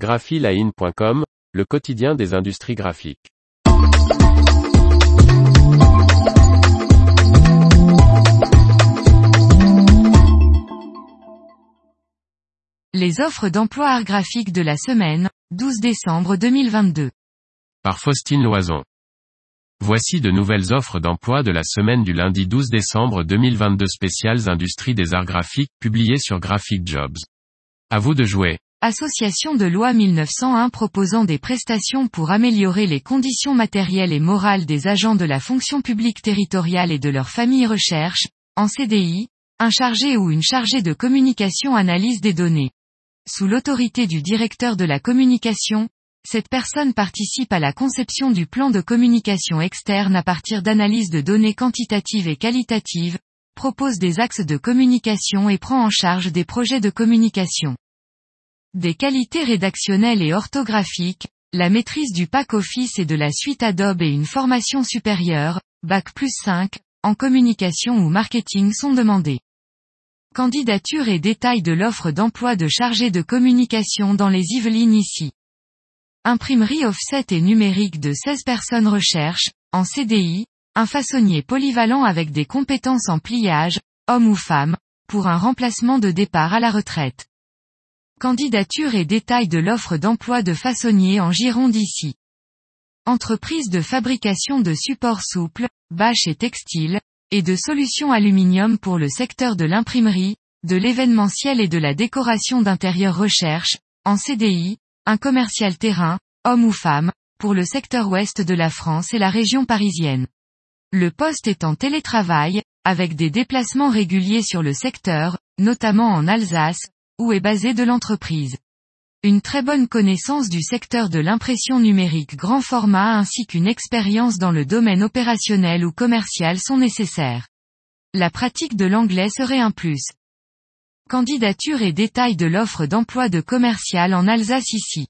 graphiline.com, le quotidien des industries graphiques. Les offres d'emploi art graphique de la semaine, 12 décembre 2022. Par Faustine Loison. Voici de nouvelles offres d'emploi de la semaine du lundi 12 décembre 2022 spéciales industries des arts graphiques publiées sur Graphic Jobs. À vous de jouer. Association de loi 1901 proposant des prestations pour améliorer les conditions matérielles et morales des agents de la fonction publique territoriale et de leurs familles recherche, en CDI, un chargé ou une chargée de communication analyse des données. Sous l'autorité du directeur de la communication, cette personne participe à la conception du plan de communication externe à partir d'analyses de données quantitatives et qualitatives, propose des axes de communication et prend en charge des projets de communication. Des qualités rédactionnelles et orthographiques, la maîtrise du pack office et de la suite Adobe et une formation supérieure, bac plus 5, en communication ou marketing sont demandés. Candidature et détails de l'offre d'emploi de chargé de communication dans les Yvelines ici. Imprimerie offset et numérique de 16 personnes recherche, en CDI, un façonnier polyvalent avec des compétences en pliage, homme ou femme, pour un remplacement de départ à la retraite. Candidature et détails de l'offre d'emploi de façonnier en Gironde ici. Entreprise de fabrication de supports souples, bâches et textiles, et de solutions aluminium pour le secteur de l'imprimerie, de l'événementiel et de la décoration d'intérieur recherche, en CDI, un commercial terrain, homme ou femme, pour le secteur ouest de la France et la région parisienne. Le poste est en télétravail, avec des déplacements réguliers sur le secteur, notamment en Alsace, où est basée de l'entreprise. Une très bonne connaissance du secteur de l'impression numérique grand format ainsi qu'une expérience dans le domaine opérationnel ou commercial sont nécessaires. La pratique de l'anglais serait un plus. Candidature et détails de l'offre d'emploi de commercial en Alsace ici.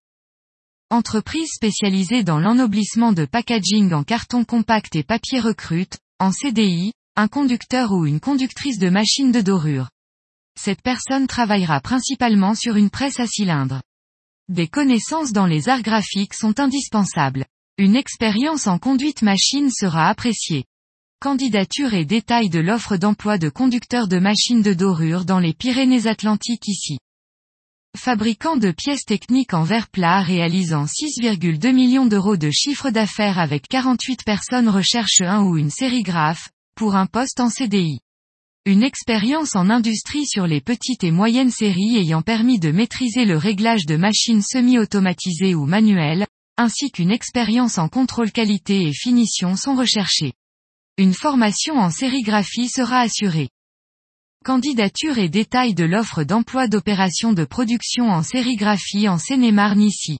Entreprise spécialisée dans l'ennoblissement de packaging en carton compact et papier recrute, en CDI, un conducteur ou une conductrice de machine de dorure. Cette personne travaillera principalement sur une presse à cylindre. Des connaissances dans les arts graphiques sont indispensables. Une expérience en conduite machine sera appréciée. Candidature et détails de l'offre d'emploi de conducteur de machines de dorure dans les Pyrénées-Atlantiques ici. Fabricant de pièces techniques en verre plat réalisant 6,2 millions d'euros de chiffre d'affaires avec 48 personnes recherche un ou une sérigraphe, pour un poste en CDI. Une expérience en industrie sur les petites et moyennes séries ayant permis de maîtriser le réglage de machines semi-automatisées ou manuelles, ainsi qu'une expérience en contrôle qualité et finition sont recherchées. Une formation en sérigraphie sera assurée. Candidature et détails de l'offre d'emploi d'opération de production en sérigraphie en Seine-et-Marne ici.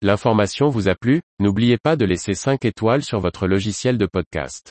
L'information vous a plu, n'oubliez pas de laisser 5 étoiles sur votre logiciel de podcast.